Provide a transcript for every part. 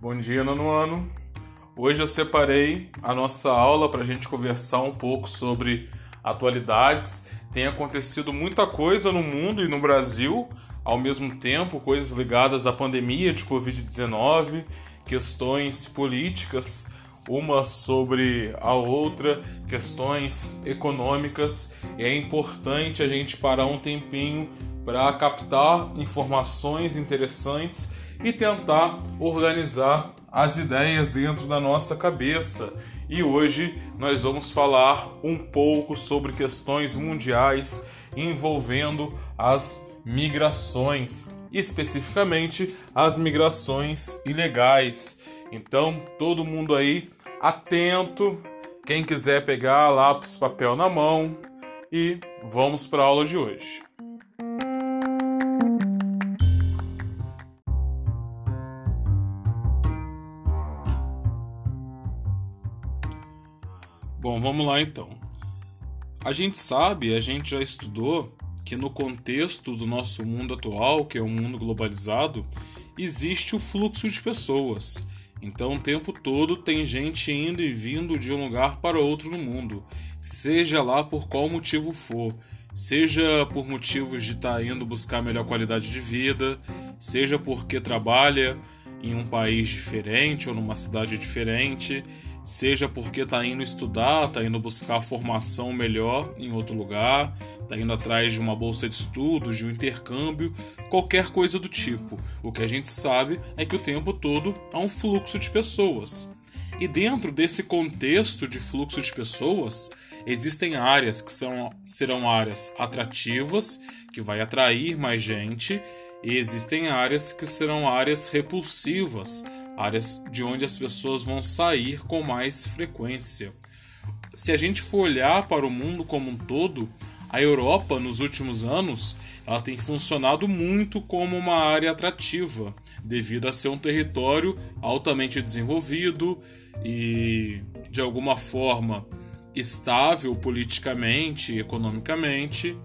Bom dia, nono ano. Hoje eu separei a nossa aula para a gente conversar um pouco sobre atualidades. Tem acontecido muita coisa no mundo e no Brasil ao mesmo tempo, coisas ligadas à pandemia de Covid-19, questões políticas, uma sobre a outra, questões econômicas. E é importante a gente parar um tempinho para captar informações interessantes e tentar organizar as ideias dentro da nossa cabeça. E hoje nós vamos falar um pouco sobre questões mundiais envolvendo as migrações, especificamente as migrações ilegais. Então, todo mundo aí atento, quem quiser pegar lápis, papel na mão e vamos para a aula de hoje. Bom, vamos lá então. A gente sabe, a gente já estudou que no contexto do nosso mundo atual, que é um mundo globalizado, existe o fluxo de pessoas. Então, o tempo todo tem gente indo e vindo de um lugar para outro no mundo, seja lá por qual motivo for, seja por motivos de estar tá indo buscar melhor qualidade de vida, seja porque trabalha em um país diferente ou numa cidade diferente, seja porque está indo estudar, está indo buscar formação melhor em outro lugar, está indo atrás de uma bolsa de estudos, de um intercâmbio, qualquer coisa do tipo. O que a gente sabe é que o tempo todo há um fluxo de pessoas. E dentro desse contexto de fluxo de pessoas, existem áreas que são, serão áreas atrativas, que vai atrair mais gente, e existem áreas que serão áreas repulsivas, áreas de onde as pessoas vão sair com mais frequência. Se a gente for olhar para o mundo como um todo, a Europa nos últimos anos ela tem funcionado muito como uma área atrativa, devido a ser um território altamente desenvolvido e de alguma forma estável politicamente e economicamente,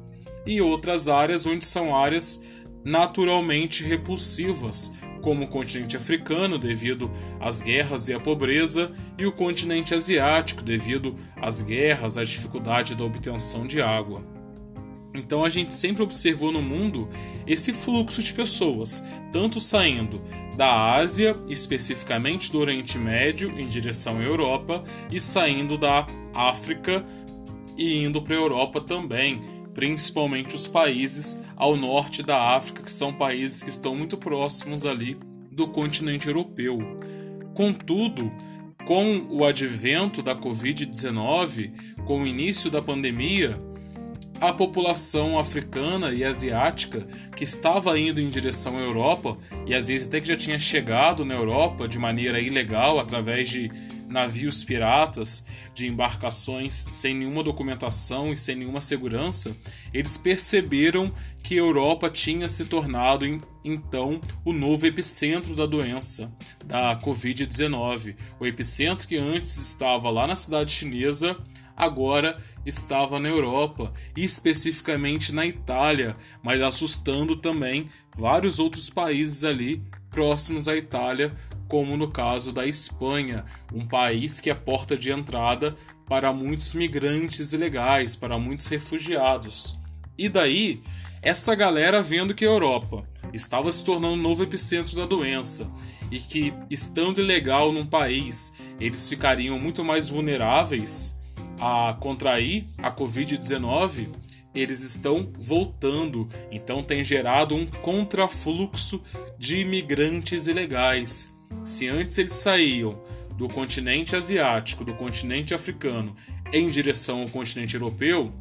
e outras áreas onde são áreas naturalmente repulsivas, como o continente africano, devido às guerras e à pobreza, e o continente asiático, devido às guerras, à dificuldade da obtenção de água. Então a gente sempre observou no mundo esse fluxo de pessoas, tanto saindo da Ásia, especificamente do Oriente Médio, em direção à Europa, e saindo da África e indo para a Europa também, principalmente os países ao norte da África, que são países que estão muito próximos ali do continente europeu. Contudo, com o advento da Covid-19, com o início da pandemia, a população africana e asiática que estava indo em direção à Europa e às vezes até que já tinha chegado na Europa de maneira ilegal através de navios piratas, de embarcações sem nenhuma documentação e sem nenhuma segurança, eles perceberam que a Europa tinha se tornado então o novo epicentro da doença, da Covid-19. O epicentro que antes estava lá na cidade chinesa agora estava na Europa, especificamente na Itália, mas assustando também vários outros países ali próximos à Itália, como no caso da Espanha, um país que é porta de entrada para muitos migrantes ilegais, para muitos refugiados. E daí, essa galera vendo que a Europa estava se tornando um novo epicentro da doença e que, estando ilegal num país, eles ficariam muito mais vulneráveis a contrair a Covid-19, eles estão voltando, então tem gerado um contrafluxo de imigrantes ilegais. Se antes eles saíam do continente asiático, do continente africano, em direção ao continente europeu,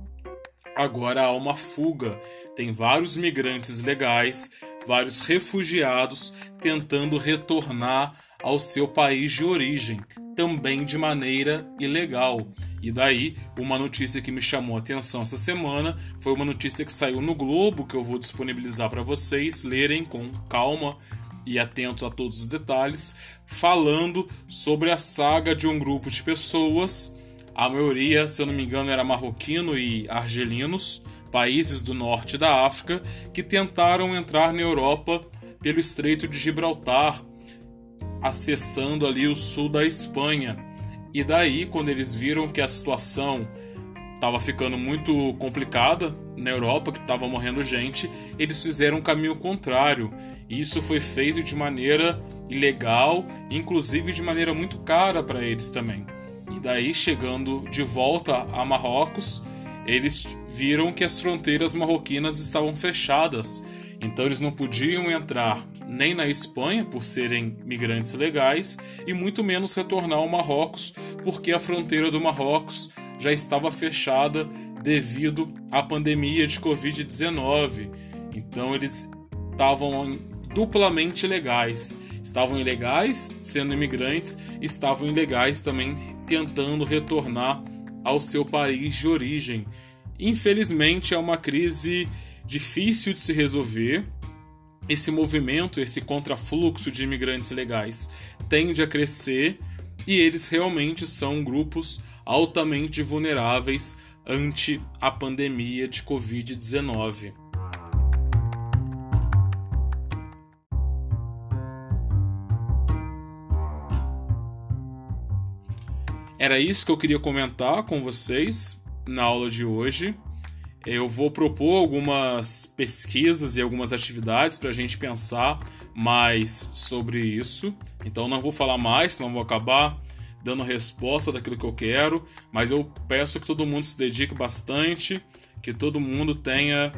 agora há uma fuga. Tem vários migrantes legais, vários refugiados tentando retornar ao seu país de origem, também de maneira ilegal. E daí, uma notícia que me chamou a atenção essa semana foi uma notícia que saiu no Globo, que eu vou disponibilizar para vocês lerem com calma e atentos a todos os detalhes, falando sobre a saga de um grupo de pessoas, a maioria, se eu não me engano, era marroquino e argelinos, países do norte da África, que tentaram entrar na Europa pelo Estreito de Gibraltar acessando ali o sul da Espanha. E daí, quando eles viram que a situação estava ficando muito complicada na Europa, que estava morrendo gente, eles fizeram um caminho contrário. E isso foi feito de maneira ilegal, inclusive de maneira muito cara para eles também. E daí, chegando de volta a Marrocos, eles viram que as fronteiras marroquinas estavam fechadas, então eles não podiam entrar nem na Espanha por serem migrantes legais e muito menos retornar ao Marrocos, porque a fronteira do Marrocos já estava fechada devido à pandemia de Covid-19. Então eles estavam duplamente ilegais. Estavam ilegais sendo imigrantes, estavam ilegais também tentando retornar ao seu país de origem. Infelizmente é uma crise difícil de se resolver. Esse movimento, esse contrafluxo de imigrantes ilegais tende a crescer e eles realmente são grupos altamente vulneráveis ante a pandemia de Covid-19. Era isso que eu queria comentar com vocês na aula de hoje. Eu vou propor algumas pesquisas e algumas atividades para a gente pensar mais sobre isso. Então não vou falar mais, senão vou acabar dando resposta daquilo que eu quero, mas eu peço que todo mundo se dedique bastante, que todo mundo tenha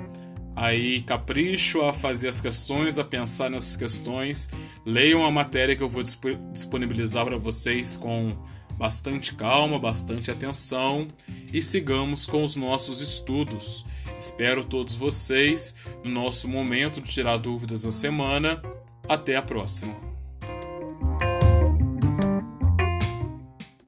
aí capricho a fazer as questões, a pensar nessas questões. Leiam a matéria que eu vou disponibilizar para vocês com bastante calma, bastante atenção e sigamos com os nossos estudos. Espero todos vocês no nosso momento de tirar dúvidas na semana. Até a próxima!